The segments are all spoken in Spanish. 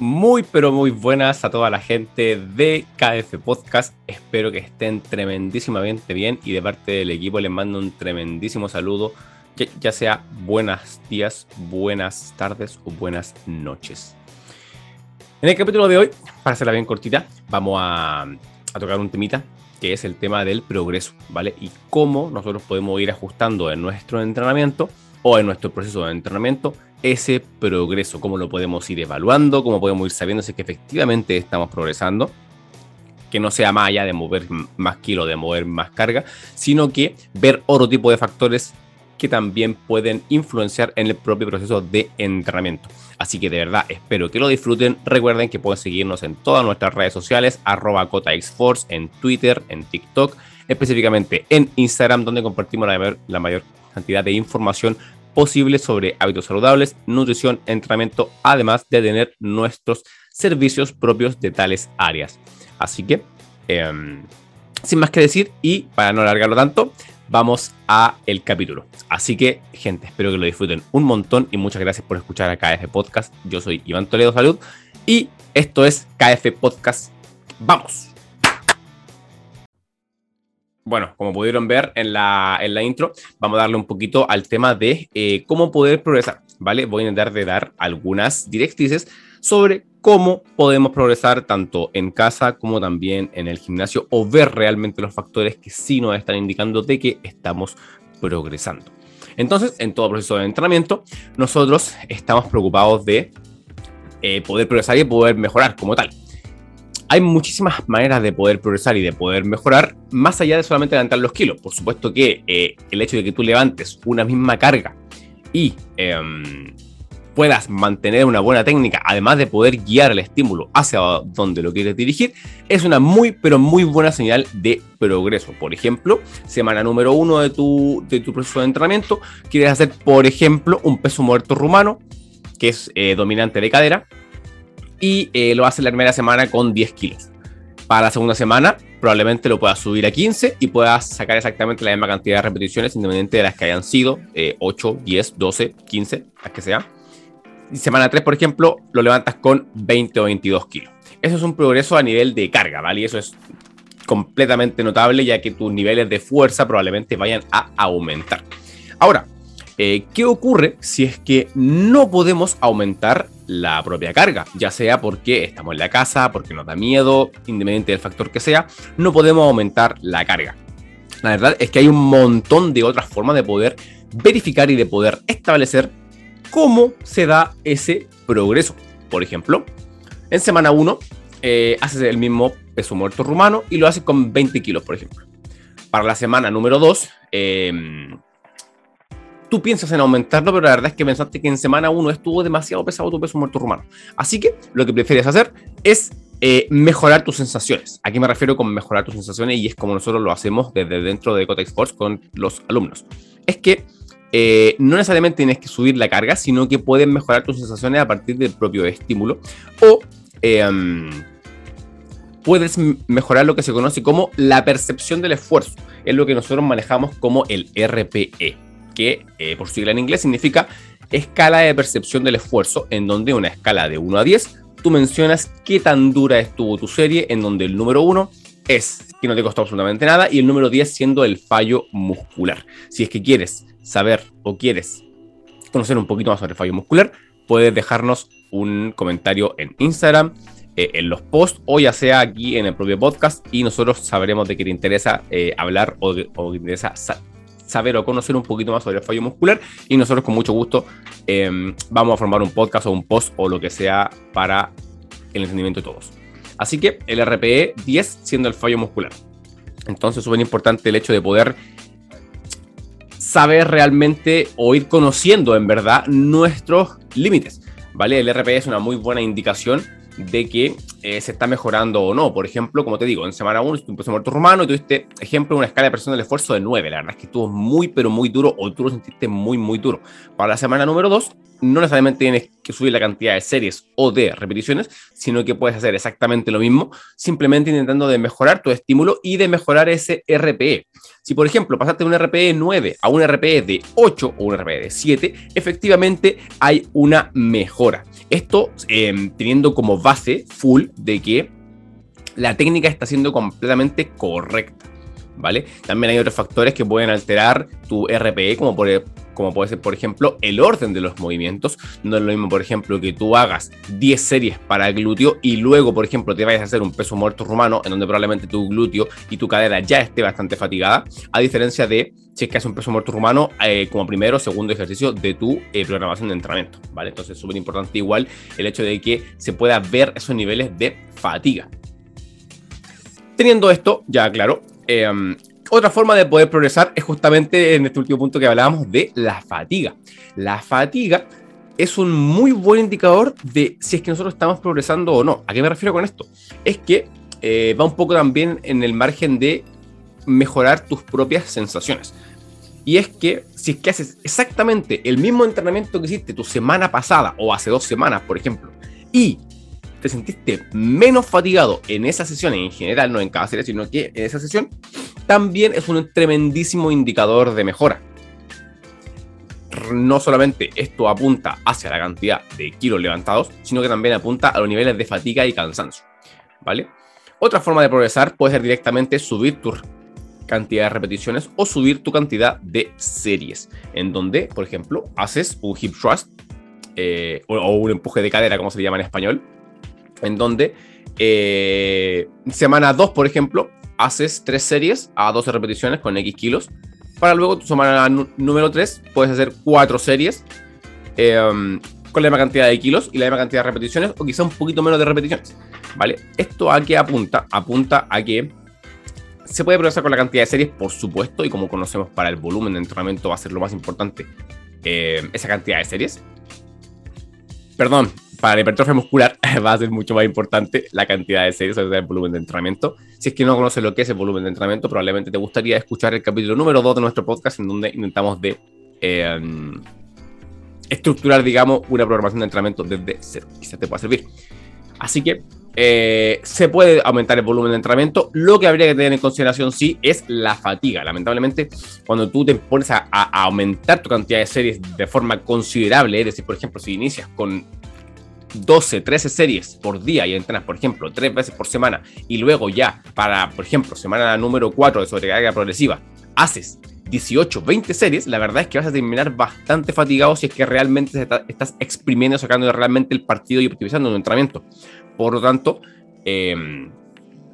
Muy, pero muy buenas a toda la gente de KF Podcast. Espero que estén tremendísimamente bien y de parte del equipo les mando un tremendísimo saludo, ya sea buenos días, buenas tardes o buenas noches. En el capítulo de hoy, para hacerla bien cortita, vamos a, a tocar un temita que es el tema del progreso, ¿vale? Y cómo nosotros podemos ir ajustando en nuestro entrenamiento o en nuestro proceso de entrenamiento ese progreso, cómo lo podemos ir evaluando, cómo podemos ir sabiendo si que efectivamente estamos progresando, que no sea más allá de mover más kilos, de mover más carga, sino que ver otro tipo de factores que también pueden influenciar en el propio proceso de entrenamiento. Así que de verdad espero que lo disfruten. Recuerden que pueden seguirnos en todas nuestras redes sociales, arroba CotaXForce, en Twitter, en TikTok, específicamente en Instagram, donde compartimos la mayor cantidad de información posible sobre hábitos saludables, nutrición, entrenamiento, además de tener nuestros servicios propios de tales áreas. Así que, em, sin más que decir y para no alargarlo tanto, vamos a el capítulo. Así que, gente, espero que lo disfruten un montón y muchas gracias por escuchar a KF Podcast. Yo soy Iván Toledo Salud y esto es KF Podcast. ¡Vamos! Bueno, como pudieron ver en la, en la intro, vamos a darle un poquito al tema de eh, cómo poder progresar, ¿vale? Voy a intentar de dar algunas directrices sobre cómo podemos progresar tanto en casa como también en el gimnasio o ver realmente los factores que sí nos están indicando de que estamos progresando. Entonces, en todo proceso de entrenamiento, nosotros estamos preocupados de eh, poder progresar y poder mejorar como tal hay muchísimas maneras de poder progresar y de poder mejorar, más allá de solamente levantar los kilos. Por supuesto que eh, el hecho de que tú levantes una misma carga y em, puedas mantener una buena técnica, además de poder guiar el estímulo hacia donde lo quieres dirigir, es una muy, pero muy buena señal de progreso. Por ejemplo, semana número uno de tu, de tu proceso de entrenamiento, quieres hacer, por ejemplo, un peso muerto rumano, que es eh, dominante de cadera, y eh, lo hace la primera semana con 10 kilos. Para la segunda semana probablemente lo puedas subir a 15 y puedas sacar exactamente la misma cantidad de repeticiones independientemente de las que hayan sido, 8, 10, 12, 15, las que sea. Y semana 3, por ejemplo, lo levantas con 20 o 22 kilos. Eso es un progreso a nivel de carga, ¿vale? Y eso es completamente notable ya que tus niveles de fuerza probablemente vayan a aumentar. Ahora, eh, ¿qué ocurre si es que no podemos aumentar la propia carga, ya sea porque estamos en la casa, porque nos da miedo, independiente del factor que sea, no podemos aumentar la carga. La verdad es que hay un montón de otras formas de poder verificar y de poder establecer cómo se da ese progreso. Por ejemplo, en semana 1 eh, haces el mismo peso muerto rumano y lo haces con 20 kilos, por ejemplo. Para la semana número 2, tú piensas en aumentarlo, pero la verdad es que pensaste que en semana 1 estuvo demasiado pesado tu peso muerto rumano. Así que lo que prefieres hacer es eh, mejorar tus sensaciones. Aquí me refiero con mejorar tus sensaciones y es como nosotros lo hacemos desde dentro de Cotex Sports con los alumnos. Es que eh, no necesariamente tienes que subir la carga, sino que puedes mejorar tus sensaciones a partir del propio estímulo o em, puedes mejorar lo que se conoce como la percepción del esfuerzo. Es lo que nosotros manejamos como el RPE que eh, por sigla en inglés significa escala de percepción del esfuerzo, en donde una escala de 1 a 10, tú mencionas qué tan dura estuvo tu serie, en donde el número 1 es que no te costó absolutamente nada y el número 10 siendo el fallo muscular. Si es que quieres saber o quieres conocer un poquito más sobre el fallo muscular, puedes dejarnos un comentario en Instagram, eh, en los posts o ya sea aquí en el propio podcast y nosotros sabremos de qué te interesa eh, hablar o, o te interesa saber o conocer un poquito más sobre el fallo muscular y nosotros con mucho gusto em, vamos a formar un podcast o un post o lo que sea para el entendimiento de todos. Así que el RPE 10 siendo el fallo muscular. Entonces, súper importante el hecho de poder saber realmente o ir conociendo en verdad nuestros límites. ¿Vale? El RPE es una muy buena indicación de que eh, se está mejorando o no. Por ejemplo, como te digo, en semana 1 un peso muerto rumano y tuviste, ejemplo, una escala de presión del esfuerzo de 9. La verdad es que estuvo muy, pero muy duro o tú lo sentiste muy, muy duro. Para la semana número 2, no necesariamente tienes que subir la cantidad de series o de repeticiones, sino que puedes hacer exactamente lo mismo, simplemente intentando de mejorar tu estímulo y de mejorar ese RPE. Si, por ejemplo, pasaste de un RPE 9 a un RPE de 8 o un RPE de 7, efectivamente hay una mejora. Esto em, teniendo como base full de que la técnica está siendo completamente correcta. ¿Vale? También hay otros factores que pueden alterar tu RPE, como por, como puede ser, por ejemplo, el orden de los movimientos. No es lo mismo, por ejemplo, que tú hagas 10 series para glúteo y luego, por ejemplo, te vayas a hacer un peso muerto rumano, en donde probablemente tu glúteo y tu cadera ya esté bastante fatigada, a diferencia de si es que haces un peso muerto rumano eh, como primero o segundo ejercicio de tu eh, programación de entrenamiento, ¿vale? Entonces es súper importante igual el hecho de que se pueda ver esos niveles de fatiga. Teniendo esto ya claro, eh, otra forma de poder progresar es justamente en este último punto que hablábamos de la fatiga. La fatiga es un muy buen indicador de si es que nosotros estamos progresando o no. ¿A qué me refiero con esto? Es que eh, va un poco también en el margen de mejorar tus propias sensaciones. Y es que si es que haces exactamente el mismo entrenamiento que hiciste tu semana pasada o hace dos semanas, por ejemplo, y te sentiste menos fatigado en esa sesión, en general, no en cada serie, sino que en esa sesión, también es un tremendísimo indicador de mejora. No solamente esto apunta hacia la cantidad de kilos levantados, sino que también apunta a los niveles de fatiga y cansancio. ¿Vale? Otra forma de progresar puede ser directamente subir tu cantidad de repeticiones o subir tu cantidad de series, en donde, por ejemplo, haces un hip thrust eh, o, un empuje de cadera, como se llama en español, en donde eh, semana 2, por ejemplo, haces 3 series a 12 repeticiones con X kilos. Para luego tu semana número 3 puedes hacer 4 series em, con la misma cantidad de kilos y la misma cantidad de repeticiones o quizá un poquito menos de repeticiones. ¿Vale? ¿Esto a qué apunta? Apunta a que se puede progresar con la cantidad de series, por supuesto, y como conocemos para el volumen de entrenamiento va a ser lo más importante, em, esa cantidad de series. Perdón, para la hipertrofia muscular va a ser mucho más importante la cantidad de series, o el volumen de entrenamiento. Si es que no conoces lo que es el volumen de entrenamiento, probablemente te gustaría escuchar el capítulo número 2 de nuestro podcast, en donde intentamos de em, estructurar, digamos, una programación de entrenamiento desde cero. Quizás te pueda servir. Así que eh, se puede aumentar el volumen de entrenamiento. Lo que habría que tener en consideración, sí, es la fatiga. Lamentablemente, cuando tú te pones a, a aumentar tu cantidad de series de forma considerable, es decir, por ejemplo, si inicias con 12, 13 series por día y entrenas, por ejemplo, tres veces por semana y luego ya para, por ejemplo, semana número 4 de sobrecarga progresiva, haces 18, 20 series, la verdad es que vas a terminar bastante fatigado si es que realmente estás exprimiendo, sacando realmente el partido y optimizando tu entrenamiento. Por lo tanto, eh,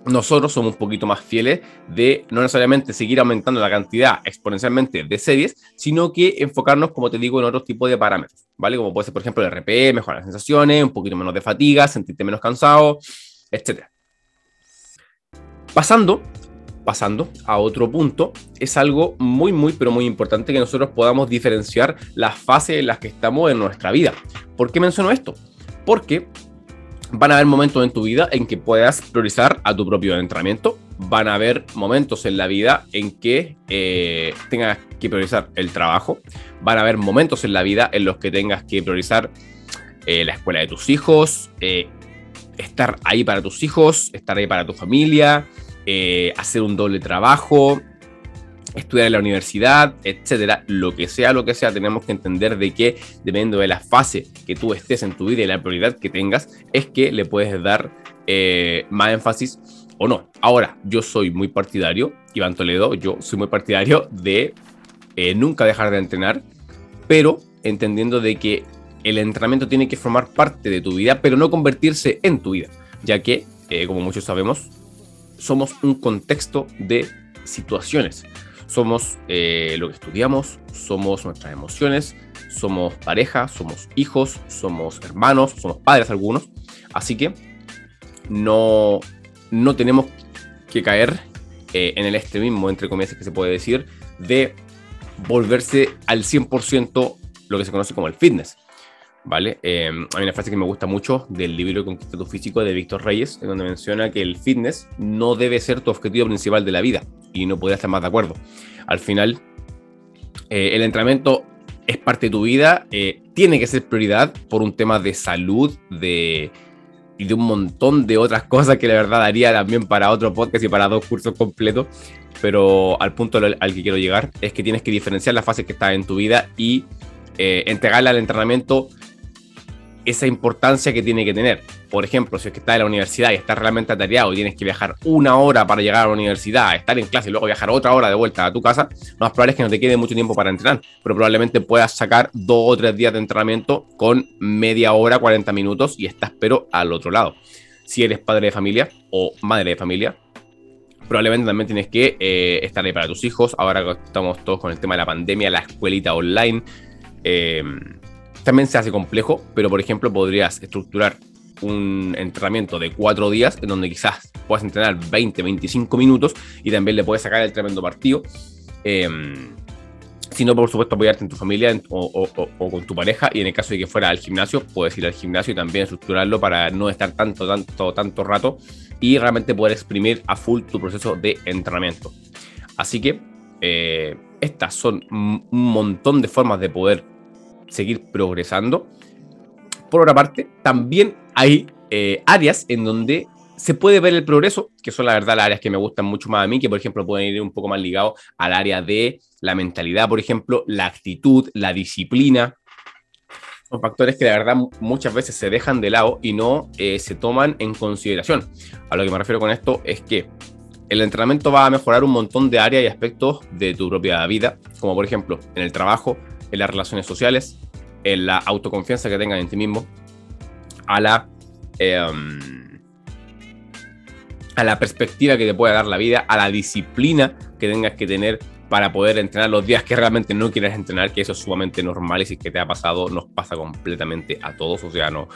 nosotros somos un poquito más fieles de no necesariamente seguir aumentando la cantidad exponencialmente de series, sino que enfocarnos, como te digo, en otros tipos de parámetros, ¿vale? Como puede ser, por ejemplo, el RPE, mejorar las sensaciones, un poquito menos de fatiga, sentirte menos cansado, etc. Pasando, pasando a otro punto, es algo muy, muy, pero muy importante que nosotros podamos diferenciar las fases en las que estamos en nuestra vida. ¿Por qué menciono esto? Porque van a haber momentos en tu vida en que puedas priorizar a tu propio entrenamiento. Van a haber momentos en la vida en que eh, tengas que priorizar el trabajo. Van a haber momentos en la vida en los que tengas que priorizar eh, la escuela de tus hijos, eh, estar ahí para tus hijos, estar ahí para tu familia, hacer un doble trabajo, estudiar en la universidad, etcétera, lo que sea, lo que sea, tenemos que entender de que dependiendo de la fase que tú estés en tu vida y la prioridad que tengas, es que le puedes dar eh, más énfasis o no. Ahora, yo soy muy partidario, Iván Toledo, yo soy muy partidario de eh, nunca dejar de entrenar, pero entendiendo de que el entrenamiento tiene que formar parte de tu vida, pero no convertirse en tu vida, ya que, eh, como muchos sabemos, somos un contexto de situaciones. Somos eh, lo que estudiamos, somos nuestras emociones, somos pareja, somos hijos, somos hermanos, somos padres algunos. Así que no, no tenemos que caer eh, en el extremismo, entre comillas, que se puede decir, de volverse al 100% lo que se conoce como el fitness. ¿Vale? Eh, hay una frase que me gusta mucho del libro Conquista tu físico de Víctor Reyes, en donde menciona que el fitness no debe ser tu objetivo principal de la vida y no podría estar más de acuerdo. Al final, eh, el entrenamiento es parte de tu vida, eh, tiene que ser prioridad por un tema de salud, de, y de un montón de otras cosas que la verdad daría también para otro podcast y para dos cursos completos. Pero al punto al, que quiero llegar es que tienes que diferenciar las fases que están en tu vida y eh, entregarle al entrenamiento esa importancia que tiene que tener. Por ejemplo, si es que estás en la universidad y estás realmente atareado y tienes que viajar una hora para llegar a la universidad, estar en clase y luego viajar otra hora de vuelta a tu casa, lo más probable es que no te quede mucho tiempo para entrenar, pero probablemente puedas sacar dos o tres días de entrenamiento con media hora, 40 minutos y estás pero al otro lado. Si eres padre de familia o madre de familia, probablemente también tienes que eh, estar ahí para tus hijos. Ahora que estamos todos con el tema de la pandemia, la escuelita online. Eh, también se hace complejo, pero por ejemplo podrías estructurar un entrenamiento de cuatro días en donde quizás puedas entrenar 20, 25 minutos y también le puedes sacar el tremendo partido. Eh, si no, por supuesto, apoyarte en tu familia o, con tu pareja. Y en el caso de que fuera al gimnasio, puedes ir al gimnasio y también estructurarlo para no estar tanto, tanto, tanto rato y realmente poder exprimir a full tu proceso de entrenamiento. Así que eh, estas son un montón de formas de poder seguir progresando. Por otra parte, también hay eh, áreas en donde se puede ver el progreso, que son la verdad las áreas que me gustan mucho más a mí, que por ejemplo pueden ir un poco más ligados al área de la mentalidad, por ejemplo, la actitud, la disciplina. Son factores que la verdad muchas veces se dejan de lado y no eh, se toman en consideración. A lo que me refiero con esto es que el entrenamiento va a mejorar un montón de áreas y aspectos de tu propia vida, como por ejemplo en el trabajo, en las relaciones sociales, en la autoconfianza que tengas en ti mismo, a la, em, a la perspectiva que te pueda dar la vida, a la disciplina que tengas que tener para poder entrenar los días que realmente no quieres entrenar, que eso es sumamente normal y si es que te ha pasado, nos pasa completamente a todos, o sea, no,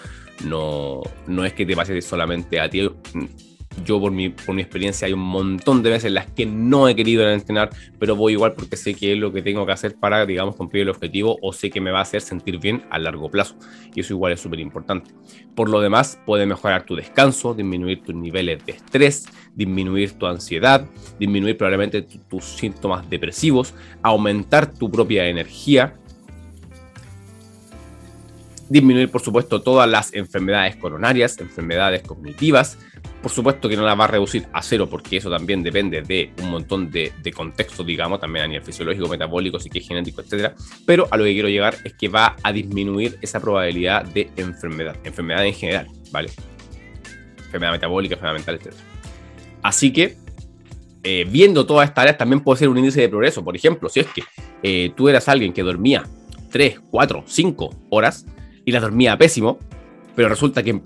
no, no es que te pase solamente a ti, yo por mi, por mi experiencia hay un montón de veces en las que no he querido entrenar, pero voy igual porque sé que es lo que tengo que hacer para, digamos, cumplir el objetivo o sé que me va a hacer sentir bien a largo plazo. Y eso igual es súper importante. Por lo demás, puede mejorar tu descanso, disminuir tus niveles de estrés, disminuir tu ansiedad, disminuir probablemente tus síntomas depresivos, aumentar tu propia energía, disminuir, por supuesto, todas las enfermedades coronarias, enfermedades cognitivas, por supuesto que no la va a reducir a cero, porque eso también depende de un montón de, de contextos, digamos, también a nivel fisiológico, metabólico, genético, etcétera. Pero a lo que quiero llegar es que va a disminuir esa probabilidad de enfermedad, enfermedad en general, ¿vale? Enfermedad metabólica, enfermedad mental, etcétera. Así que, eh, viendo todas estas áreas, también puede ser un índice de progreso. Por ejemplo, si es que eh, tú eras alguien que dormía 3, 4, 5 horas y la dormía pésimo, pero resulta que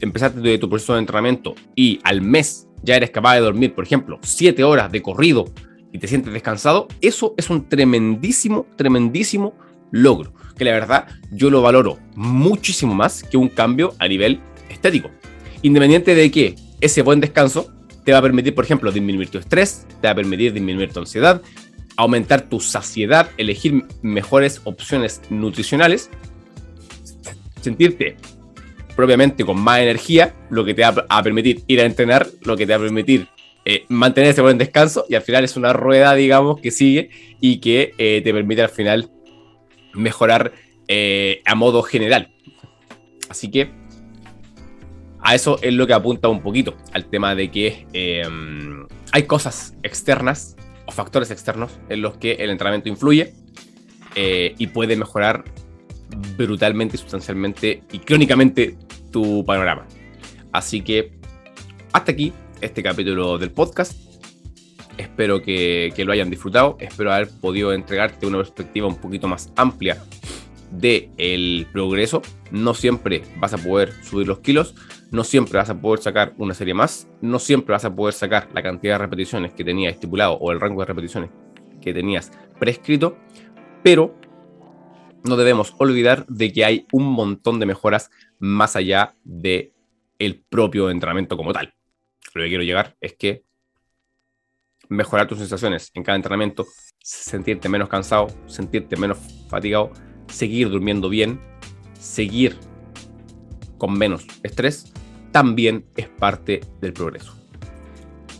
empezaste tu proceso de entrenamiento y al mes ya eres capaz de dormir, por ejemplo, 7 horas de corrido y te sientes descansado, eso es un tremendísimo, tremendísimo logro. Que la verdad yo lo valoro muchísimo más que un cambio a nivel estético. Independiente de que ese buen descanso te va a permitir, por ejemplo, disminuir tu estrés, te va a permitir disminuir tu ansiedad, aumentar tu saciedad, elegir mejores opciones nutricionales, sentirte propiamente con más energía, lo que te va a permitir ir a entrenar, lo que te va a permitir eh, mantener ese buen descanso y al final es una rueda, digamos, que sigue y que eh, te permite al final mejorar eh, a modo general. Así que a eso es lo que apunta un poquito, al tema de que em, hay cosas externas o factores externos en los que el entrenamiento influye y puede mejorar brutalmente, sustancialmente y crónicamente tu panorama. Así que hasta aquí este capítulo del podcast. Espero que, lo hayan disfrutado. Espero haber podido entregarte una perspectiva un poquito más amplia del el progreso. No siempre vas a poder subir los kilos, no siempre vas a poder sacar una serie más, no siempre vas a poder sacar la cantidad de repeticiones que tenías estipulado o el rango de repeticiones que tenías prescrito, pero no debemos olvidar de que hay un montón de mejoras más allá de el propio entrenamiento como tal. Lo que quiero llegar es que mejorar tus sensaciones en cada entrenamiento, sentirte menos cansado, sentirte menos fatigado, seguir durmiendo bien, seguir con menos estrés, también es parte del progreso.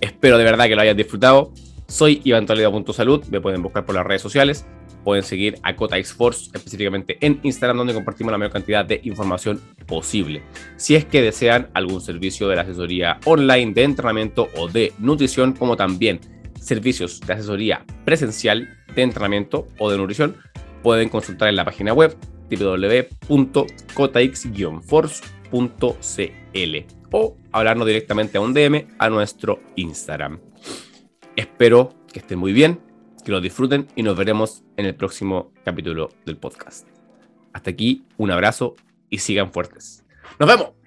Espero de verdad que lo hayas disfrutado. Soy Iván Toledo.salud, me pueden buscar por las redes sociales pueden seguir a Cota Force específicamente en Instagram, donde compartimos la mayor cantidad de información posible. Si es que desean algún servicio de asesoría online, de entrenamiento o de nutrición, como también servicios de asesoría presencial, de entrenamiento o de nutrición, pueden consultar en la página web www.cotax-force.cl o hablarnos directamente a un DM a nuestro Instagram. Espero que estén muy bien que lo disfruten y nos veremos en el próximo capítulo del podcast. Hasta aquí, un abrazo y sigan fuertes. ¡Nos vemos!